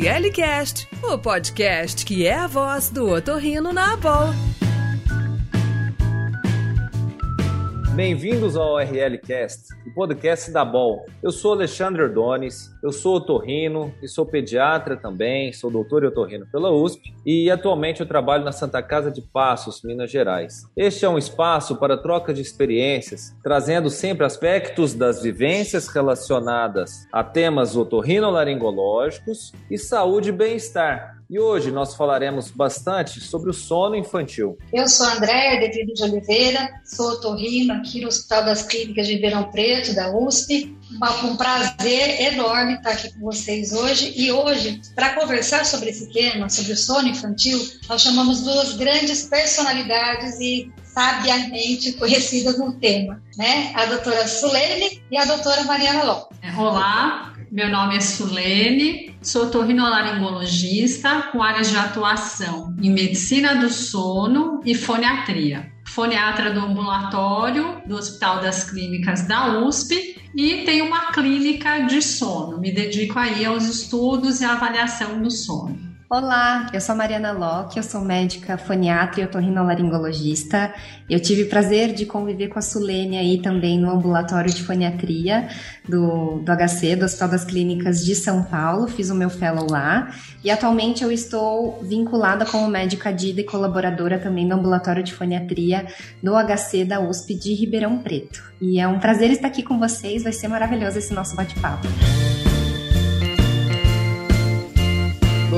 RLCast, o podcast que é a voz do otorrino na Abol. Bem-vindos ao RLCast, o podcast da BOL. Eu sou Alexandre Ordones, eu sou otorrino e sou pediatra também, sou doutor em otorrino pela USP e atualmente eu trabalho na Santa Casa de Passos, Minas Gerais. Este é um espaço para troca de experiências, trazendo sempre aspectos das vivências relacionadas a temas otorrinolaringológicos e saúde e bem-estar, e hoje nós falaremos bastante sobre o sono infantil. Eu sou Andréia Devido de Oliveira, sou otorrino aqui no Hospital das Clínicas de Ribeirão Preto, da USP. Um prazer enorme estar aqui com vocês hoje. E hoje, para conversar sobre esse tema, sobre o sono infantil, nós chamamos duas grandes personalidades e sabiamente conhecidas no tema, né? A doutora Sulene e a doutora Mariana Lopes. Olá, meu nome é Sulene, sou torrinolaringologista com áreas de atuação em medicina do sono e foniatria. Foniatra do ambulatório do Hospital das Clínicas da USP e tenho uma clínica de sono. Me dedico aí aos estudos e avaliação do sono. Olá, eu sou a Mariana Locke, eu sou médica foniatra e otorrinolaringologista. Eu tive o prazer de conviver com a Sulene aí também no ambulatório de foniatria do, do HC, do Hospital das Clínicas de São Paulo, fiz o meu fellow lá. E atualmente eu estou vinculada como médica DIDA e colaboradora também no ambulatório de foniatria do HC da USP de Ribeirão Preto. E é um prazer estar aqui com vocês, vai ser maravilhoso esse nosso bate-papo.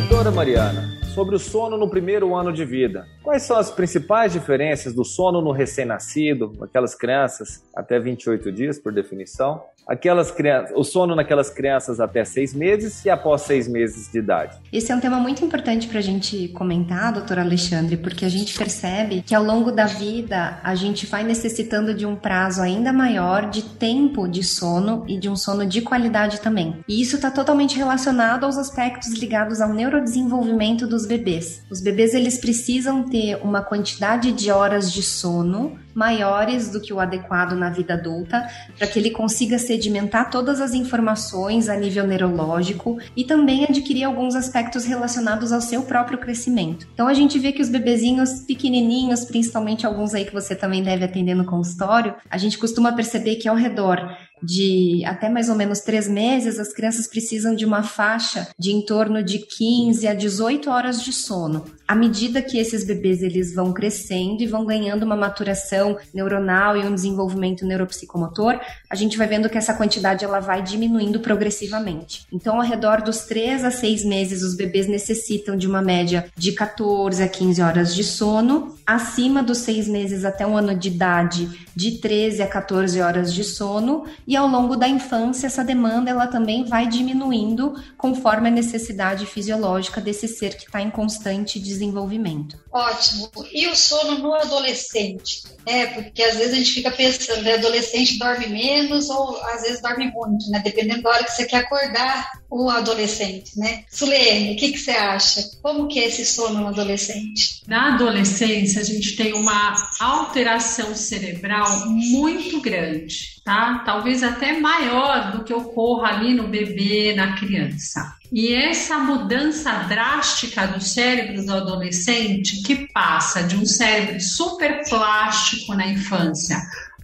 Doutora Mariana, sobre o sono no primeiro ano de vida. Quais são as principais diferenças do sono no recém-nascido, aquelas crianças até 28 dias, por definição, aquelas crianças, o sono naquelas crianças até seis meses e após seis meses de idade. Esse é um tema muito importante para a gente comentar, doutor Alexandre, porque a gente percebe que ao longo da vida a gente vai necessitando de um prazo ainda maior de tempo de sono e de um sono de qualidade também. E isso está totalmente relacionado aos aspectos ligados ao neurodesenvolvimento dos bebês. Os bebês eles precisam ter uma quantidade de horas de sono maiores do que o adequado na vida adulta, para que ele consiga sedimentar todas as informações a nível neurológico e também adquirir alguns aspectos relacionados ao seu próprio crescimento. Então a gente vê que os bebezinhos pequenininhos, principalmente alguns aí que você também deve atender no consultório, a gente costuma perceber que ao redor de até mais ou menos três meses, as crianças precisam de uma faixa de em torno de 15 a 18 horas de sono. À medida que esses bebês eles vão crescendo e vão ganhando uma maturação neuronal e um desenvolvimento neuropsicomotor, a gente vai vendo que essa quantidade ela vai diminuindo progressivamente. Então, ao redor dos 3 a 6 meses, os bebês necessitam de uma média de 14 a 15 horas de sono. Acima dos 6 meses até um ano de idade, de 13 a 14 horas de sono. E ao longo da infância, essa demanda ela também vai diminuindo conforme a necessidade fisiológica desse ser que está em constante desenvolvimento. Ótimo. E o sono no adolescente? É, porque às vezes a gente fica pensando, né, adolescente dorme menos ou às vezes dorme muito, né? Dependendo da hora que você quer acordar o adolescente, né? Sulene, o que, que você acha? Como que é esse sono no adolescente? Na adolescência, a gente tem uma alteração cerebral muito grande, tá? Talvez até maior do que ocorra ali no bebê, na criança. E essa mudança drástica do cérebro do adolescente, que passa de um cérebro super plástico na infância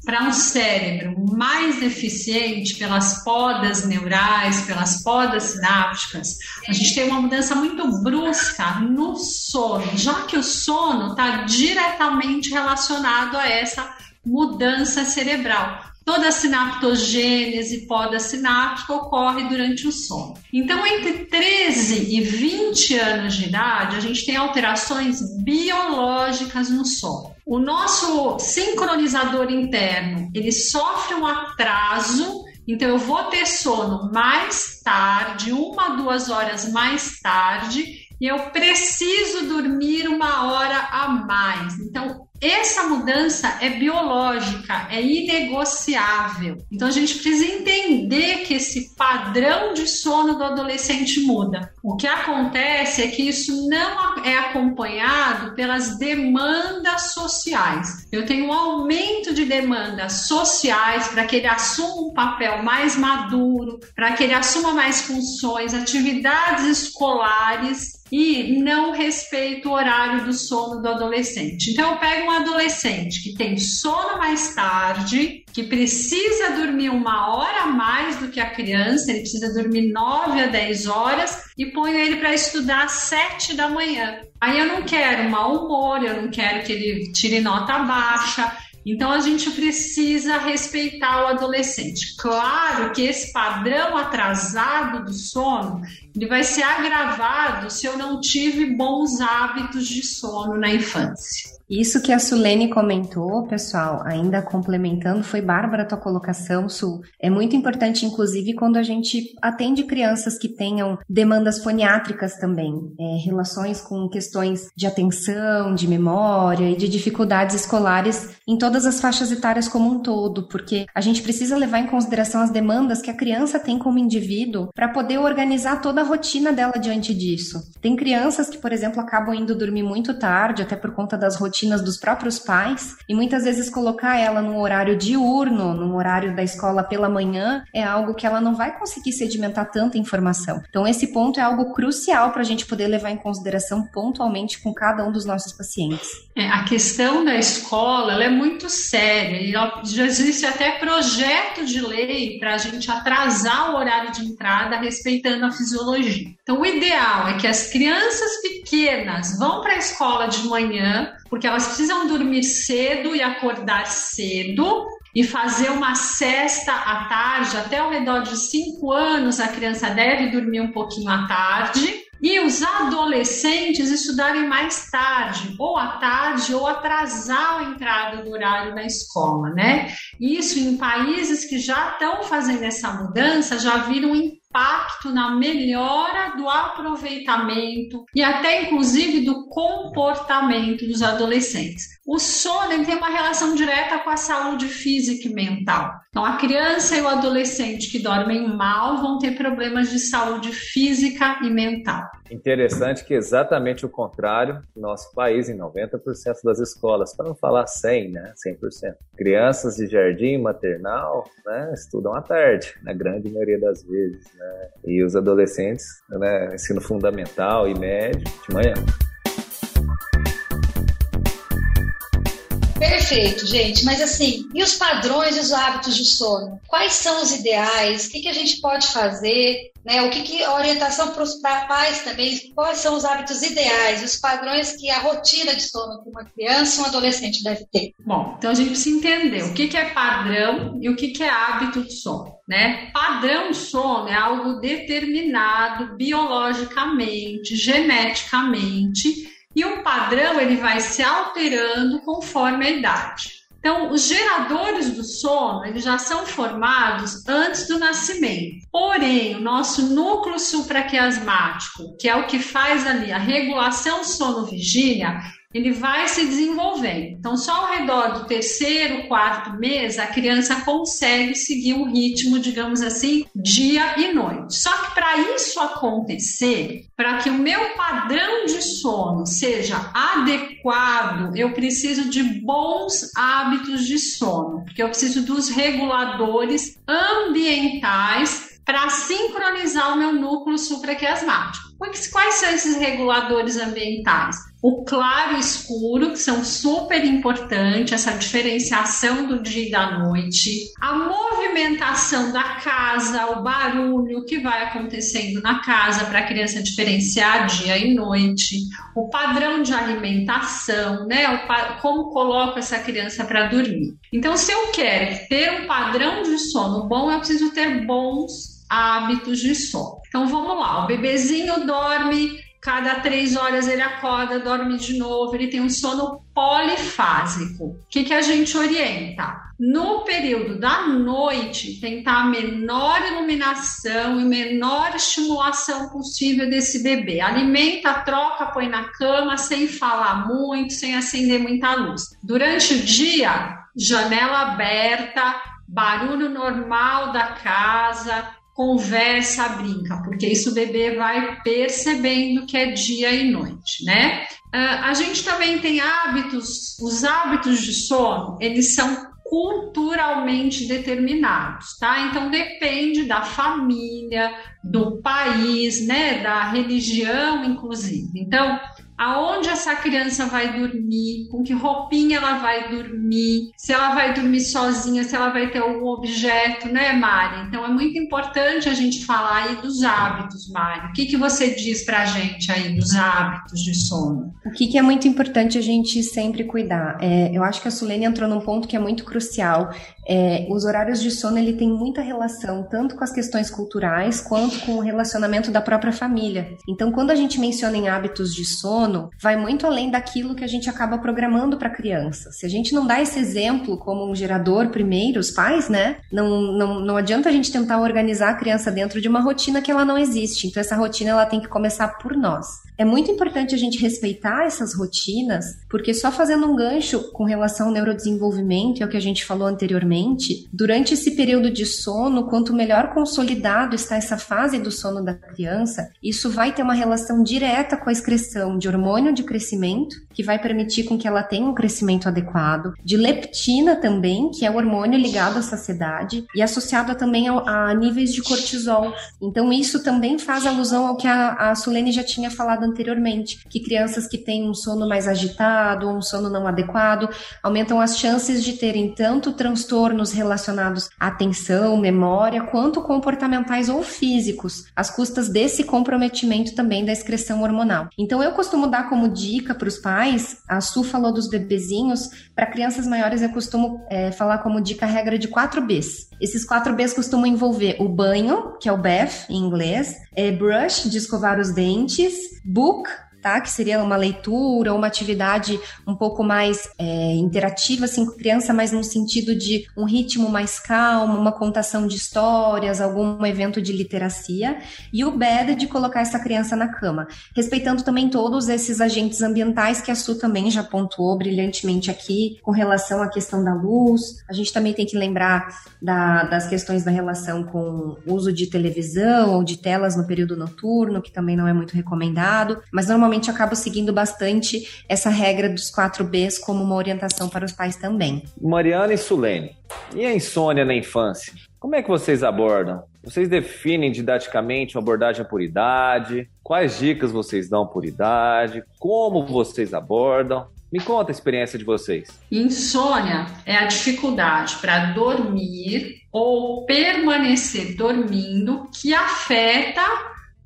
para um cérebro mais eficiente pelas podas neurais, pelas podas sinápticas, a gente tem uma mudança muito brusca no sono, já que o sono está diretamente relacionado a essa mudança cerebral. Toda a sinaptogênese poda sináptica ocorre durante o sono. Então, entre 13 e 20 anos de idade, a gente tem alterações biológicas no sono. O nosso sincronizador interno, ele sofre um atraso então, eu vou ter sono mais tarde, uma, duas horas mais tarde, e eu preciso dormir uma hora a mais. Então, essa mudança é biológica, é inegociável. Então a gente precisa entender que esse padrão de sono do adolescente muda. O que acontece é que isso não é acompanhado pelas demandas sociais. Eu tenho um aumento de demandas sociais para que ele assuma um papel mais maduro, para que ele assuma mais funções, atividades escolares e não respeita o horário do sono do adolescente. Então, eu pego um adolescente que tem sono mais tarde, que precisa dormir uma hora a mais do que a criança, ele precisa dormir 9 a 10 horas, e ponho ele para estudar às 7 da manhã. Aí eu não quero mau humor, eu não quero que ele tire nota baixa, então a gente precisa respeitar o adolescente. Claro que esse padrão atrasado do sono ele vai ser agravado se eu não tive bons hábitos de sono na infância. Isso que a Sulene comentou, pessoal, ainda complementando, foi bárbara tua colocação, Sul. É muito importante, inclusive, quando a gente atende crianças que tenham demandas foniátricas também, é, relações com questões de atenção, de memória e de dificuldades escolares em todas as faixas etárias como um todo, porque a gente precisa levar em consideração as demandas que a criança tem como indivíduo para poder organizar toda a rotina dela diante disso. Tem crianças que, por exemplo, acabam indo dormir muito tarde, até por conta das rotinas rotinas dos próprios pais e muitas vezes colocar ela num horário diurno, num horário da escola pela manhã, é algo que ela não vai conseguir sedimentar tanta informação. Então, esse ponto é algo crucial para a gente poder levar em consideração pontualmente com cada um dos nossos pacientes. É, a questão da escola ela é muito séria e já existe até projeto de lei para a gente atrasar o horário de entrada respeitando a fisiologia. Então, o ideal é que as crianças pequenas vão para a escola de manhã, porque elas precisam dormir cedo e acordar cedo e fazer uma cesta à tarde, até ao redor de 5 anos a criança deve dormir um pouquinho à tarde. E os adolescentes estudarem mais tarde, ou à tarde, ou atrasar a entrada do horário na escola, né? Isso em países que já estão fazendo essa mudança, já viram impacto na melhora do aproveitamento e até inclusive do comportamento dos adolescentes. O sono tem uma relação direta com a saúde física e mental. Então, a criança e o adolescente que dormem mal vão ter problemas de saúde física e mental. Interessante que exatamente o contrário, no nosso país, em 90% das escolas, para não falar 100, né, 100%. Crianças de jardim maternal, né, estudam à tarde, na grande maioria das vezes, né, e os adolescentes, né, ensino fundamental e médio, de manhã. Perfeito, gente. Mas assim, e os padrões e os hábitos de sono? Quais são os ideais? O que, que a gente pode fazer? Né? O que, que a orientação para os pais também? Quais são os hábitos ideais, os padrões que a rotina de sono que uma criança um adolescente deve ter? Bom, então a gente precisa entender o que, que é padrão e o que, que é hábito de sono. Né? Padrão de sono é algo determinado biologicamente, geneticamente e o padrão ele vai se alterando conforme a idade. Então, os geradores do sono, eles já são formados antes do nascimento. Porém, o nosso núcleo supraquiasmático, que é o que faz ali a regulação sono-vigília, ele vai se desenvolvendo. Então, só ao redor do terceiro, quarto mês, a criança consegue seguir um ritmo, digamos assim, dia e noite. Só que para isso acontecer, para que o meu padrão de sono seja adequado, eu preciso de bons hábitos de sono, porque eu preciso dos reguladores ambientais para sincronizar o meu núcleo supraquiasmático. Quais são esses reguladores ambientais? O claro e escuro, que são super importantes, essa diferenciação do dia e da noite, a movimentação da casa, o barulho que vai acontecendo na casa para a criança diferenciar dia e noite, o padrão de alimentação, né? O, como coloco essa criança para dormir. Então, se eu quero ter um padrão de sono bom, eu preciso ter bons hábitos de sono. Então vamos lá, o bebezinho dorme cada três horas ele acorda, dorme de novo, ele tem um sono polifásico. O que, que a gente orienta? No período da noite, tentar a menor iluminação e menor estimulação possível desse bebê. Alimenta, troca, põe na cama, sem falar muito, sem acender muita luz. Durante o dia, janela aberta, barulho normal da casa, conversa, brinca, porque isso o bebê vai percebendo que é dia e noite, né? Uh, a gente também tem hábitos, os hábitos de sono, eles são culturalmente determinados, tá? Então depende da família, do país, né, da religião, inclusive. Então, aonde essa criança vai dormir, com que roupinha ela vai dormir, se ela vai dormir sozinha, se ela vai ter algum objeto, né, Mari? Então é muito importante a gente falar aí dos hábitos, Mari. O que, que você diz pra gente aí dos hábitos de sono? O que, que é muito importante a gente sempre cuidar? É, eu acho que a Sulene entrou num ponto que é muito crucial, é, os horários de sono ele tem muita relação tanto com as questões culturais quanto com o relacionamento da própria família. Então, quando a gente menciona em hábitos de sono, vai muito além daquilo que a gente acaba programando para a criança. Se a gente não dá esse exemplo como um gerador primeiro, os pais, né? Não, não, não adianta a gente tentar organizar a criança dentro de uma rotina que ela não existe. Então, essa rotina ela tem que começar por nós. É muito importante a gente respeitar essas rotinas, porque só fazendo um gancho com relação ao neurodesenvolvimento, é o que a gente falou anteriormente, durante esse período de sono, quanto melhor consolidado está essa fase do sono da criança, isso vai ter uma relação direta com a excreção de hormônio de crescimento, que vai permitir com que ela tenha um crescimento adequado, de leptina também, que é o hormônio ligado à saciedade e associado também a, a níveis de cortisol. Então isso também faz alusão ao que a, a Sulene já tinha falado anteriormente, que crianças que têm um sono mais agitado, um sono não adequado, aumentam as chances de terem tanto transtornos relacionados à atenção, memória, quanto comportamentais ou físicos, às custas desse comprometimento também da excreção hormonal. Então eu costumo dar como dica para os pais, a Su falou dos bebezinhos, para crianças maiores eu costumo é, falar como dica a regra de 4 Bs. Esses 4 Bs costumam envolver o banho, que é o bath em inglês, é brush, de escovar os dentes, book, tá? Que seria uma leitura uma atividade um pouco mais é, interativa, assim, com criança, mas no sentido de um ritmo mais calmo, uma contação de histórias, algum evento de literacia. E o bed de colocar essa criança na cama, respeitando também todos esses agentes ambientais que a Su também já pontuou brilhantemente aqui, com relação à questão da luz. A gente também tem que lembrar da, das questões da relação com o uso de televisão ou de telas no período noturno, que também não é muito recomendado, mas normalmente normalmente acabo seguindo bastante essa regra dos 4 Bs como uma orientação para os pais também. Mariana e Sulene, e a insônia na infância? Como é que vocês abordam? Vocês definem didaticamente uma abordagem por idade? Quais dicas vocês dão por idade? Como vocês abordam? Me conta a experiência de vocês. Insônia é a dificuldade para dormir ou permanecer dormindo que afeta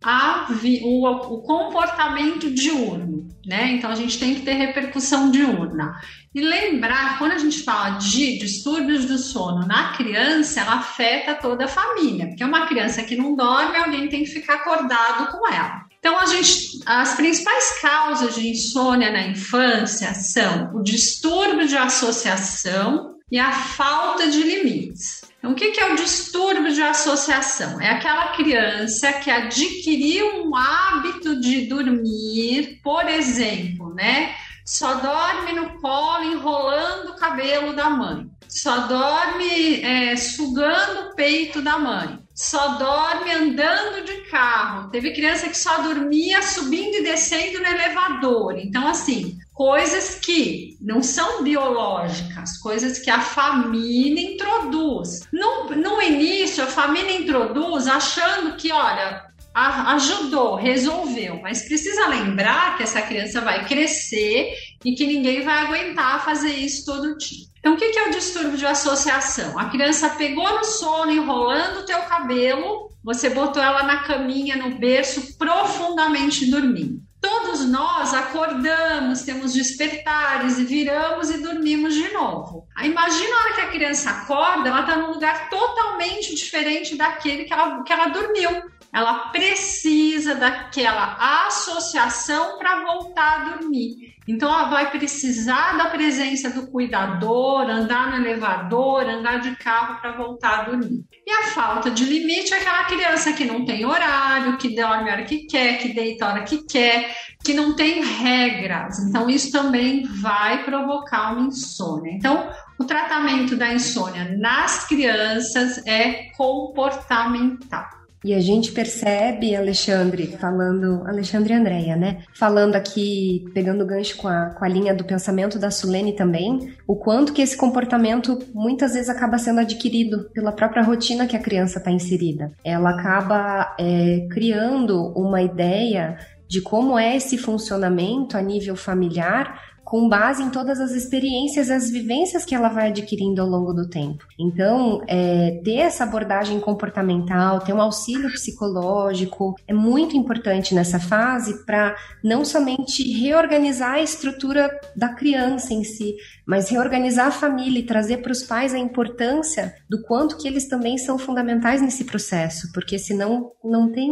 a, o, o comportamento diurno, né? Então a gente tem que ter repercussão diurna. E lembrar, quando a gente fala de distúrbios do sono na criança, ela afeta toda a família, porque uma criança que não dorme, alguém tem que ficar acordado com ela. Então, a gente, as principais causas de insônia na infância são o distúrbio de associação e a falta de limites. Então, o que é o distúrbio de associação? É aquela criança que adquiriu um hábito de dormir, por exemplo, né? Só dorme no colo enrolando o cabelo da mãe, só dorme é, sugando o peito da mãe, só dorme andando de carro. Teve criança que só dormia subindo e descendo no elevador. Então, assim, coisas que não são biológicas, coisas que a família introduz. No, no início, a família introduz achando que, olha, ajudou, resolveu, mas precisa lembrar que essa criança vai crescer e que ninguém vai aguentar fazer isso todo dia. Então, o que é o distúrbio de associação? A criança pegou no sono, enrolando o teu cabelo, você botou ela na caminha, no berço, profundamente dormindo. Todos nós acordamos, temos despertares e viramos e dormimos de novo. Imagina a hora que a criança acorda, ela está num lugar totalmente diferente daquele que ela, que ela dormiu. Ela precisa daquela associação para voltar a dormir. Então, ela vai precisar da presença do cuidador, andar no elevador, andar de carro para voltar a dormir. E a falta de limite é aquela criança que não tem horário, que dorme a hora que quer, que deita a hora que quer, que não tem regras. Então, isso também vai provocar uma insônia. Então, o tratamento da insônia nas crianças é comportamental. E a gente percebe, Alexandre, falando, Alexandre e Andréia, né? Falando aqui, pegando o gancho com a, com a linha do pensamento da Sulene também, o quanto que esse comportamento muitas vezes acaba sendo adquirido pela própria rotina que a criança está inserida. Ela acaba é, criando uma ideia de como é esse funcionamento a nível familiar com base em todas as experiências e as vivências que ela vai adquirindo ao longo do tempo. Então, é, ter essa abordagem comportamental, ter um auxílio psicológico é muito importante nessa fase para não somente reorganizar a estrutura da criança em si, mas reorganizar a família e trazer para os pais a importância do quanto que eles também são fundamentais nesse processo, porque senão não tem,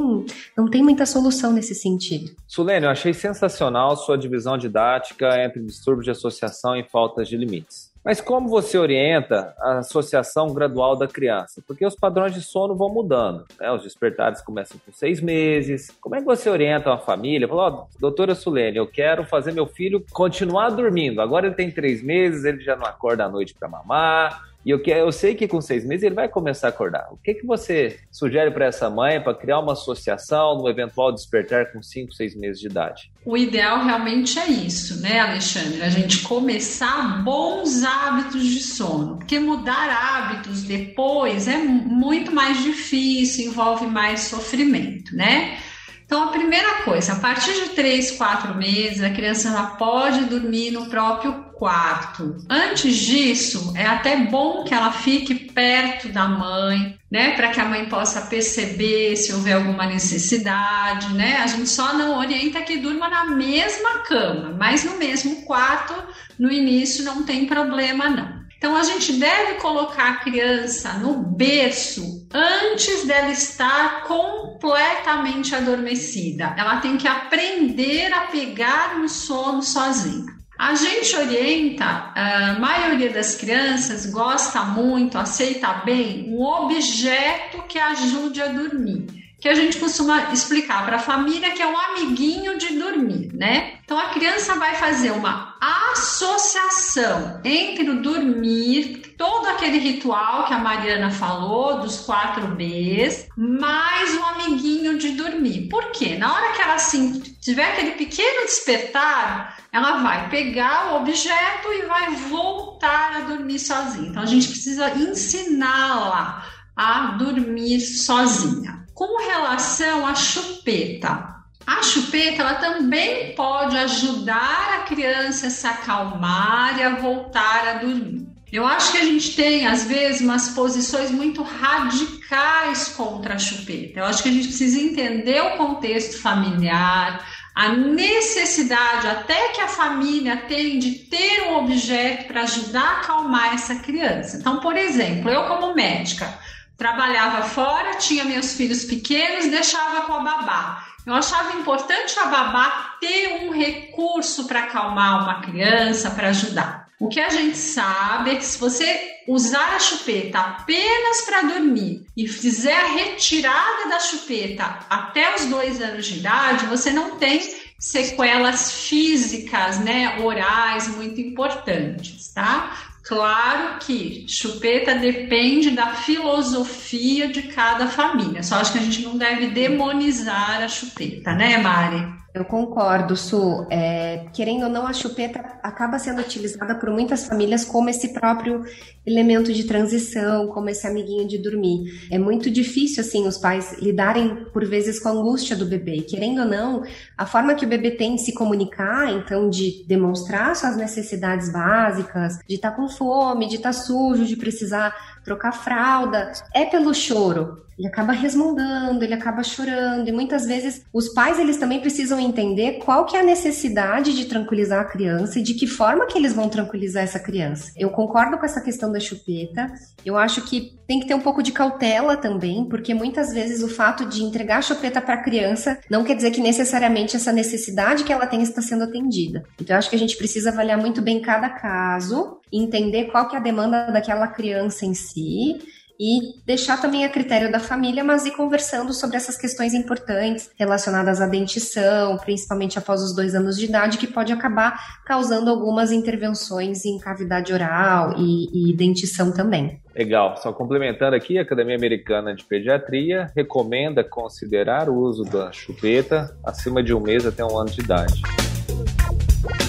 não tem muita solução nesse sentido. Sulene, eu achei sensacional sua divisão didática entre distúrbios de associação e faltas de limites. Mas como você orienta a associação gradual da criança? Porque os padrões de sono vão mudando. Né? Os despertares começam com seis meses. Como é que você orienta uma família? Fala, oh, doutora Sulene, eu quero fazer meu filho continuar dormindo. Agora ele tem três meses, ele já não acorda à noite para mamar e eu, eu sei que com seis meses ele vai começar a acordar. O que, que você sugere para essa mãe para criar uma associação no eventual despertar com cinco, seis meses de idade? O ideal realmente é isso, né, Alexandre? A gente começar bons hábitos de sono. Porque mudar hábitos depois é muito mais difícil, envolve mais sofrimento, né? Então, a primeira coisa, a partir de três, quatro meses, a criança já pode dormir no próprio quarto. Antes disso, é até bom que ela fique perto da mãe, né, para que a mãe possa perceber se houver alguma necessidade, né? A gente só não orienta que durma na mesma cama, mas no mesmo quarto, no início não tem problema não. Então a gente deve colocar a criança no berço antes dela estar completamente adormecida. Ela tem que aprender a pegar no sono sozinha. A gente orienta, a maioria das crianças gosta muito, aceita bem um objeto que ajude a dormir que a gente costuma explicar para a família que é um amiguinho de dormir, né? Então a criança vai fazer uma associação entre o dormir, todo aquele ritual que a Mariana falou, dos quatro Bs, mais o amiguinho de dormir. Por quê? Na hora que ela assim, tiver aquele pequeno despertar, ela vai pegar o objeto e vai voltar a dormir sozinha. Então a gente precisa ensiná-la a dormir sozinha. Com relação à chupeta, a chupeta ela também pode ajudar a criança a se acalmar e a voltar a dormir. Eu acho que a gente tem, às vezes, umas posições muito radicais contra a chupeta. Eu acho que a gente precisa entender o contexto familiar, a necessidade até que a família tem de ter um objeto para ajudar a acalmar essa criança. Então, por exemplo, eu como médica, trabalhava fora, tinha meus filhos pequenos, deixava com a babá. Eu achava importante a babá ter um recurso para acalmar uma criança, para ajudar. O que a gente sabe é que se você usar a chupeta apenas para dormir e fizer a retirada da chupeta até os dois anos de idade, você não tem sequelas físicas, né, orais muito importantes, tá? Claro que chupeta depende da filosofia de cada família. Só acho que a gente não deve demonizar a chupeta, né, Mari? Eu concordo, Su. É, querendo ou não, a chupeta acaba sendo utilizada por muitas famílias como esse próprio elemento de transição, como esse amiguinho de dormir. É muito difícil, assim, os pais lidarem, por vezes, com a angústia do bebê. Querendo ou não, a forma que o bebê tem de se comunicar, então, de demonstrar suas necessidades básicas, de estar tá com fome, de estar tá sujo, de precisar trocar fralda, é pelo choro. Ele acaba resmungando, ele acaba chorando, e muitas vezes os pais eles também precisam entender qual que é a necessidade de tranquilizar a criança e de que forma que eles vão tranquilizar essa criança. Eu concordo com essa questão da chupeta. Eu acho que tem que ter um pouco de cautela também, porque muitas vezes o fato de entregar a chupeta para a criança não quer dizer que necessariamente essa necessidade que ela tem está sendo atendida. Então eu acho que a gente precisa avaliar muito bem cada caso, entender qual que é a demanda daquela criança em si e deixar também a critério da família, mas ir conversando sobre essas questões importantes relacionadas à dentição, principalmente após os dois anos de idade, que pode acabar causando algumas intervenções em cavidade oral e, e dentição também. Legal. Só complementando aqui, a Academia Americana de Pediatria recomenda considerar o uso da chupeta acima de um mês até um ano de idade.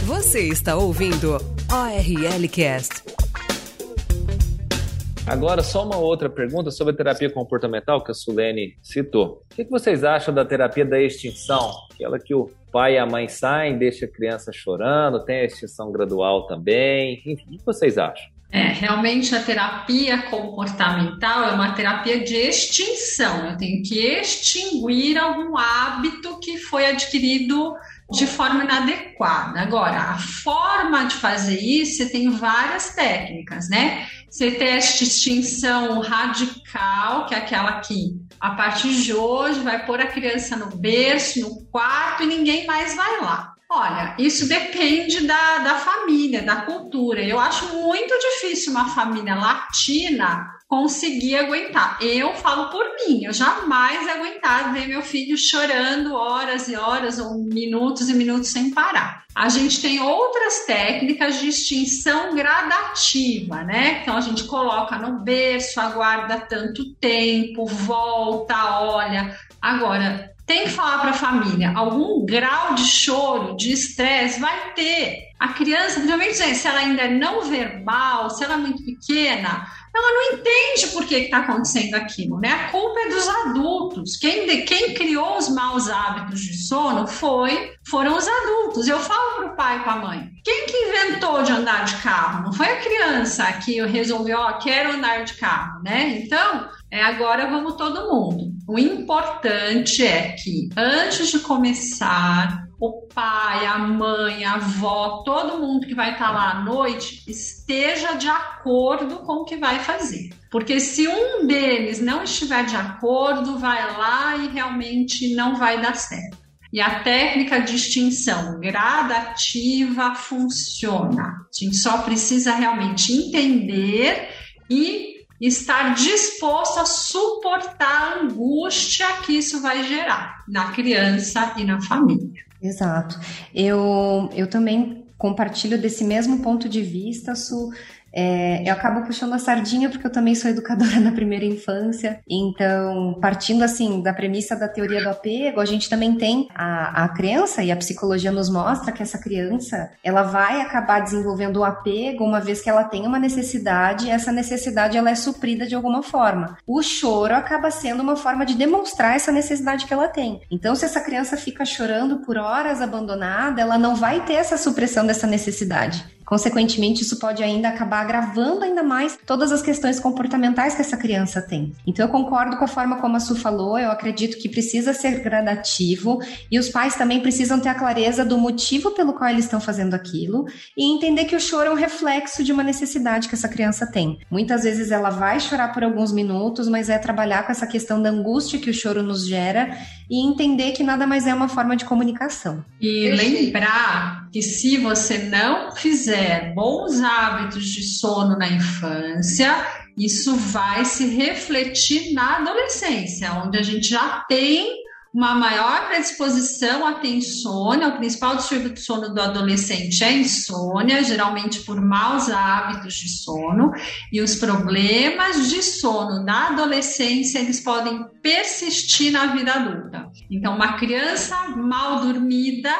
Você está ouvindo ORL Cast. Agora, só uma outra pergunta sobre a terapia comportamental que a Sulene citou. O que vocês acham da terapia da extinção? Aquela que o pai e a mãe saem, deixa a criança chorando, tem a extinção gradual também. Enfim, o que vocês acham? É, realmente a terapia comportamental é uma terapia de extinção. Eu tenho que extinguir algum hábito que foi adquirido de forma inadequada. Agora, a forma de fazer isso, você tem várias técnicas, né? Você tem esta extinção radical, que é aquela que, a partir de hoje, vai pôr a criança no berço, no quarto e ninguém mais vai lá. Olha, isso depende da, da família, da cultura. Eu acho muito difícil uma família latina conseguir aguentar. Eu falo por mim, eu jamais aguentar ver meu filho chorando horas e horas ou minutos e minutos sem parar. A gente tem outras técnicas de extinção gradativa, né? Então a gente coloca no berço, aguarda tanto tempo, volta, olha. Agora, tem que falar para a família, algum grau de choro, de estresse vai ter. A criança, principalmente se ela ainda é não verbal, se ela é muito pequena, ela não entende por que está acontecendo aquilo, né? A culpa é dos adultos. Quem, quem criou os maus hábitos de sono foi, foram os adultos. Eu falo para o pai e para a mãe. Quem que inventou de andar de carro? Não foi a criança que resolveu, ó, quero andar de carro, né? Então, é, agora vamos todo mundo. O importante é que antes de começar o pai, a mãe, a avó, todo mundo que vai estar lá à noite esteja de acordo com o que vai fazer. Porque se um deles não estiver de acordo, vai lá e realmente não vai dar certo. E a técnica de extinção gradativa funciona. A gente só precisa realmente entender e estar disposto a suportar a angústia que isso vai gerar na criança e na família. Exato. Eu, eu também compartilho desse mesmo ponto de vista, Su. É, eu acabo puxando a sardinha porque eu também sou educadora na primeira infância. Então, partindo assim da premissa da teoria do apego, a gente também tem a, a criança e a psicologia nos mostra que essa criança ela vai acabar desenvolvendo o apego uma vez que ela tem uma necessidade. E essa necessidade ela é suprida de alguma forma. O choro acaba sendo uma forma de demonstrar essa necessidade que ela tem. Então, se essa criança fica chorando por horas abandonada, ela não vai ter essa supressão dessa necessidade. Consequentemente, isso pode ainda acabar agravando ainda mais todas as questões comportamentais que essa criança tem. Então, eu concordo com a forma como a Su falou, eu acredito que precisa ser gradativo e os pais também precisam ter a clareza do motivo pelo qual eles estão fazendo aquilo e entender que o choro é um reflexo de uma necessidade que essa criança tem. Muitas vezes ela vai chorar por alguns minutos, mas é trabalhar com essa questão da angústia que o choro nos gera e entender que nada mais é uma forma de comunicação. E lembrar que se você não fizer bons hábitos de sono na infância, isso vai se refletir na adolescência, onde a gente já tem uma maior predisposição a ter insônia. O principal distúrbio do sono do adolescente é insônia, geralmente por maus hábitos de sono. E os problemas de sono na adolescência, eles podem persistir na vida adulta. Então, uma criança mal dormida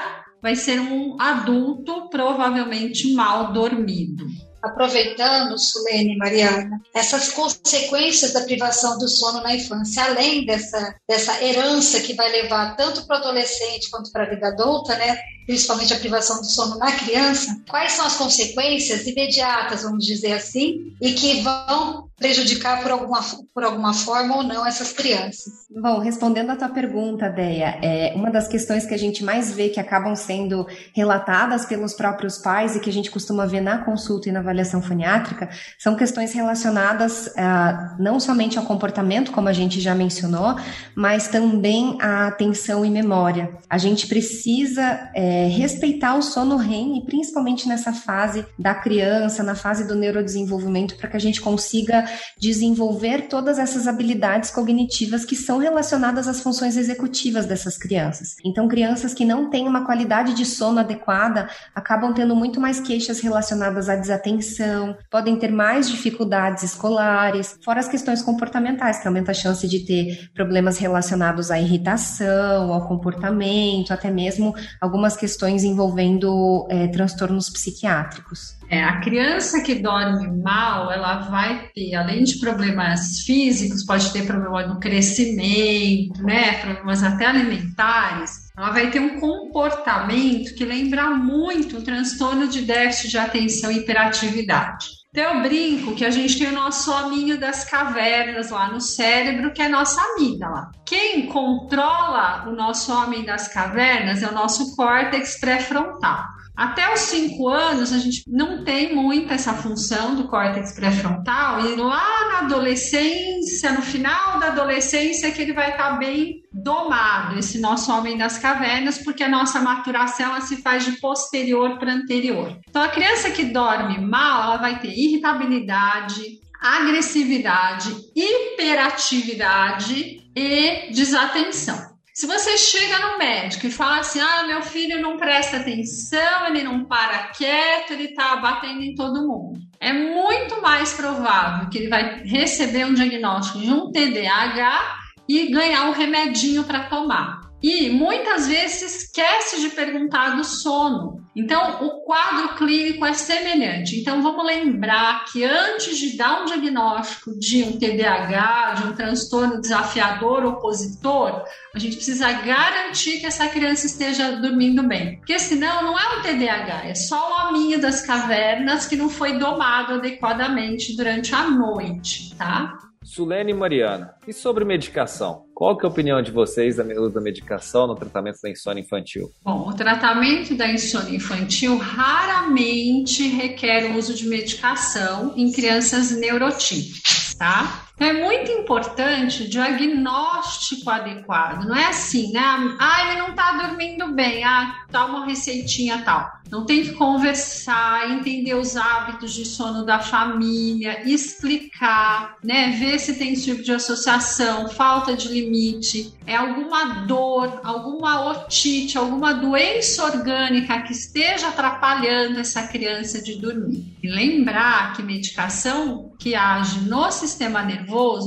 vai ser um adulto provavelmente mal dormido aproveitando, Sulene e Mariana, essas consequências da privação do sono na infância, além dessa, dessa herança que vai levar tanto para o adolescente quanto para a vida adulta, né? Principalmente a privação do sono na criança, quais são as consequências imediatas, vamos dizer assim, e que vão prejudicar por alguma, por alguma forma ou não essas crianças. Bom, respondendo a tua pergunta, Deia, é uma das questões que a gente mais vê que acabam sendo relatadas pelos próprios pais e que a gente costuma ver na consulta e na avaliação foniátrica são questões relacionadas uh, não somente ao comportamento, como a gente já mencionou, mas também à atenção e memória. A gente precisa é, respeitar o sono REM e principalmente nessa fase da criança, na fase do neurodesenvolvimento, para que a gente consiga desenvolver todas essas habilidades cognitivas que são relacionadas às funções executivas dessas crianças. Então, crianças que não têm uma qualidade de sono adequada acabam tendo muito mais queixas relacionadas à desatenção, podem ter mais dificuldades escolares, fora as questões comportamentais, que aumenta a chance de ter problemas relacionados à irritação, ao comportamento, até mesmo algumas envolvendo é, transtornos psiquiátricos. É, a criança que dorme mal, ela vai ter, além de problemas físicos, pode ter problema no crescimento, né, problemas até alimentares. Ela vai ter um comportamento que lembra muito o transtorno de déficit de atenção e hiperatividade. Então, eu brinco que a gente tem o nosso hominho das cavernas lá no cérebro, que é nossa amígdala. Quem controla o nosso homem das cavernas é o nosso córtex pré-frontal. Até os 5 anos, a gente não tem muito essa função do córtex pré-frontal, e lá na adolescência, no final da adolescência, que ele vai estar bem domado, esse nosso homem das cavernas, porque a nossa maturação ela se faz de posterior para anterior. Então, a criança que dorme mal, ela vai ter irritabilidade, agressividade, hiperatividade e desatenção. Se você chega no médico e fala assim: ah, meu filho não presta atenção, ele não para quieto, ele tá batendo em todo mundo. É muito mais provável que ele vai receber um diagnóstico de um TDAH e ganhar um remedinho para tomar. E muitas vezes esquece de perguntar do sono. Então, o quadro clínico é semelhante. Então, vamos lembrar que antes de dar um diagnóstico de um TDAH, de um transtorno desafiador opositor, a gente precisa garantir que essa criança esteja dormindo bem. Porque senão não é um TDAH, é só o hominho das cavernas que não foi domado adequadamente durante a noite, tá? Sulene e Mariana, e sobre medicação? Qual que é a opinião de vocês da da medicação no tratamento da insônia infantil? Bom, o tratamento da insônia infantil raramente requer o uso de medicação em crianças neurotípicas, tá? Então é muito importante o diagnóstico adequado. Não é assim, né? Ah, ele não tá dormindo bem. Ah, dá uma receitinha tal. Não tem que conversar, entender os hábitos de sono da família, explicar, né? Ver se tem tipo de associação, falta de limite, é alguma dor, alguma otite, alguma doença orgânica que esteja atrapalhando essa criança de dormir. E lembrar que medicação que age no sistema nervoso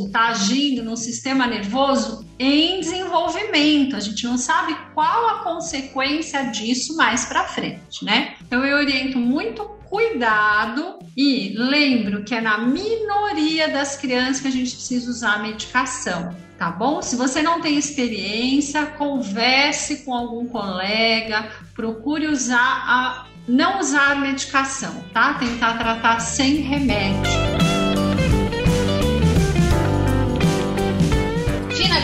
está agindo no sistema nervoso em desenvolvimento. A gente não sabe qual a consequência disso mais para frente, né? Então eu oriento muito cuidado e lembro que é na minoria das crianças que a gente precisa usar a medicação, tá bom? Se você não tem experiência, converse com algum colega, procure usar a não usar a medicação, tá? Tentar tratar sem remédio.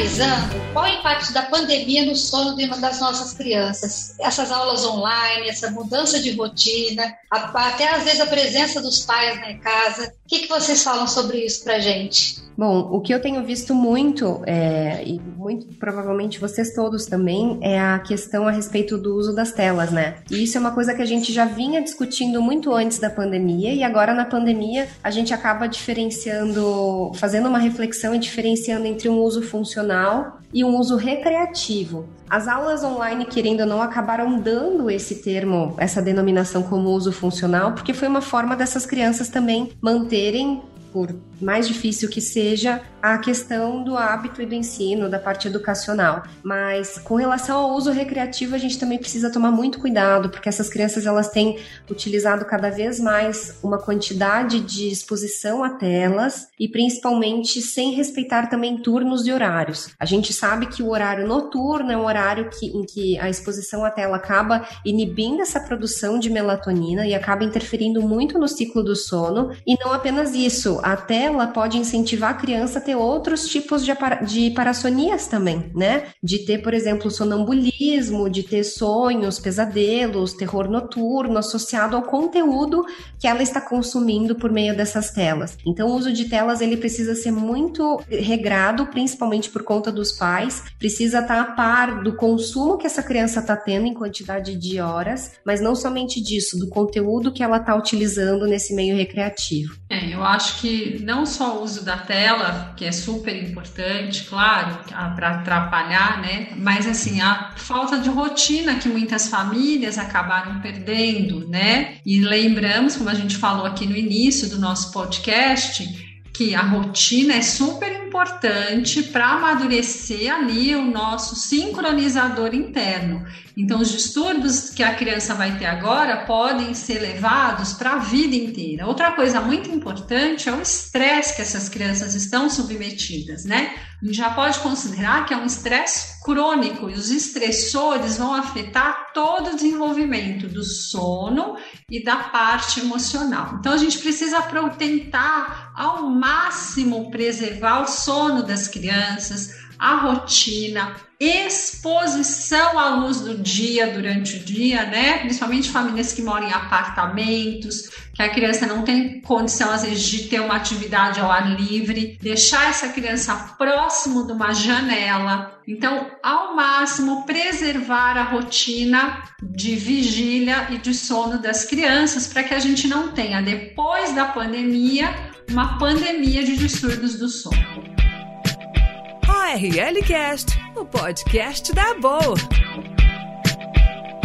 Finalizando, qual o impacto da pandemia no sono das nossas crianças? Essas aulas online, essa mudança de rotina, até às vezes a presença dos pais na casa. O que, que vocês falam sobre isso pra gente? Bom, o que eu tenho visto muito, é, e muito provavelmente vocês todos também, é a questão a respeito do uso das telas, né? E isso é uma coisa que a gente já vinha discutindo muito antes da pandemia, e agora na pandemia a gente acaba diferenciando, fazendo uma reflexão e diferenciando entre um uso funcional e um uso recreativo. As aulas online, querendo ou não, acabaram dando esse termo, essa denominação como uso funcional, porque foi uma forma dessas crianças também manterem por mais difícil que seja, a questão do hábito e do ensino, da parte educacional. Mas com relação ao uso recreativo, a gente também precisa tomar muito cuidado, porque essas crianças elas têm utilizado cada vez mais uma quantidade de exposição a telas e principalmente sem respeitar também turnos e horários. A gente sabe que o horário noturno é um horário que, em que a exposição à tela acaba inibindo essa produção de melatonina e acaba interferindo muito no ciclo do sono. E não apenas isso, a tela pode incentivar a criança a ter outros tipos de, de parassonias também, né? De ter, por exemplo, sonambulismo, de ter sonhos, pesadelos, terror noturno associado ao conteúdo que ela está consumindo por meio dessas telas. Então, o uso de telas ele precisa ser muito regrado, principalmente por conta dos pais, precisa estar a par do consumo que essa criança está tendo em quantidade de horas, mas não somente disso, do conteúdo que ela está utilizando nesse meio recreativo. É, eu acho que não só o uso da tela, que é super importante, claro, para atrapalhar, né? Mas assim, a falta de rotina que muitas famílias acabaram perdendo, né? E lembramos, como a gente falou aqui no início do nosso podcast, que a rotina é super importante para amadurecer ali o nosso sincronizador interno. Então, os distúrbios que a criança vai ter agora podem ser levados para a vida inteira. Outra coisa muito importante é o estresse que essas crianças estão submetidas, né? Já pode considerar que é um estresse crônico e os estressores vão afetar todo o desenvolvimento do sono e da parte emocional. Então, a gente precisa tentar ao máximo preservar o sono das crianças, a rotina, exposição à luz do dia durante o dia, né? Principalmente famílias que moram em apartamentos, que a criança não tem condição às vezes de ter uma atividade ao ar livre, deixar essa criança próximo de uma janela. Então, ao máximo preservar a rotina de vigília e de sono das crianças para que a gente não tenha depois da pandemia uma pandemia de distúrbios do sono. ORL Cast, o podcast da Boa.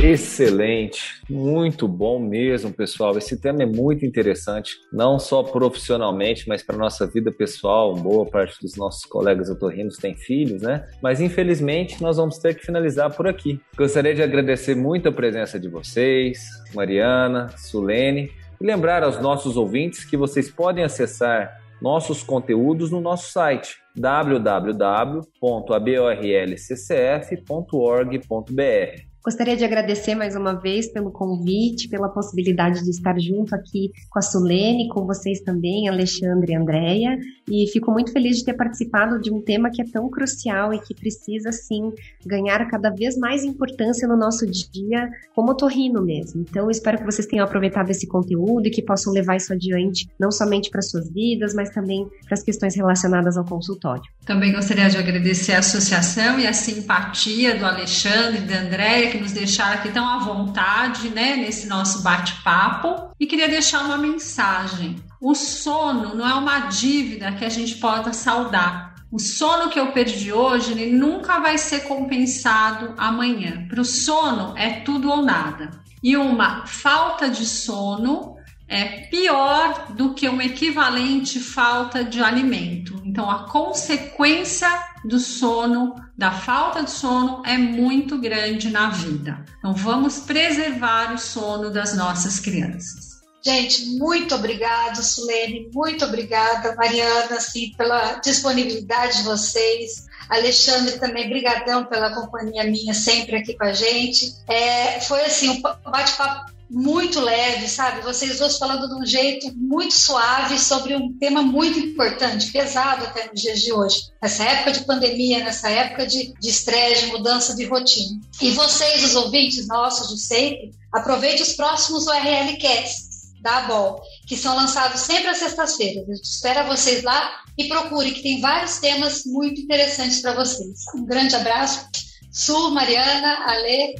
Excelente, muito bom mesmo, pessoal. Esse tema é muito interessante, não só profissionalmente, mas para nossa vida pessoal. Boa parte dos nossos colegas otorrinos tem filhos, né? Mas infelizmente nós vamos ter que finalizar por aqui. Gostaria de agradecer muito a presença de vocês, Mariana, Sulene, e lembrar aos nossos ouvintes que vocês podem acessar nossos conteúdos no nosso site www.aborlccf.org.br. Gostaria de agradecer mais uma vez pelo convite, pela possibilidade de estar junto aqui com a Sulene, com vocês também, Alexandre e Andréia. E fico muito feliz de ter participado de um tema que é tão crucial e que precisa, sim, ganhar cada vez mais importância no nosso dia, como otorrino mesmo. Então, espero que vocês tenham aproveitado esse conteúdo e que possam levar isso adiante, não somente para suas vidas, mas também para as questões relacionadas ao consultório. Também gostaria de agradecer a associação e a simpatia do Alexandre e da Andréia, nos deixaram aqui tão à vontade, né, nesse nosso bate-papo. E queria deixar uma mensagem. O sono não é uma dívida que a gente possa saldar. O sono que eu perdi hoje, ele nunca vai ser compensado amanhã. Para o sono é tudo ou nada. E uma falta de sono é pior do que uma equivalente falta de alimento. Então, a consequência do sono, da falta de sono, é muito grande na vida. Então, vamos preservar o sono das nossas crianças. Gente, muito obrigado, Sulene, muito obrigada, Mariana, assim, pela disponibilidade de vocês. Alexandre também, brigadão pela companhia minha sempre aqui com a gente. É, foi assim, um bate-papo muito leve, sabe? Vocês dois falando de um jeito muito suave sobre um tema muito importante, pesado até nos dias de hoje. Nessa época de pandemia, nessa época de estresse, de, mudança de rotina. E vocês, os ouvintes nossos de sempre, aproveite os próximos URL Cats da ABOL, que são lançados sempre às sextas-feiras. A gente espera vocês lá e procure, que tem vários temas muito interessantes para vocês. Um grande abraço. Su, Mariana, Ale,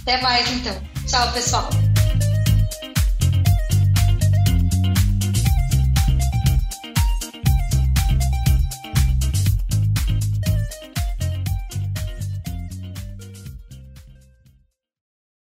até mais então. Tchau, pessoal.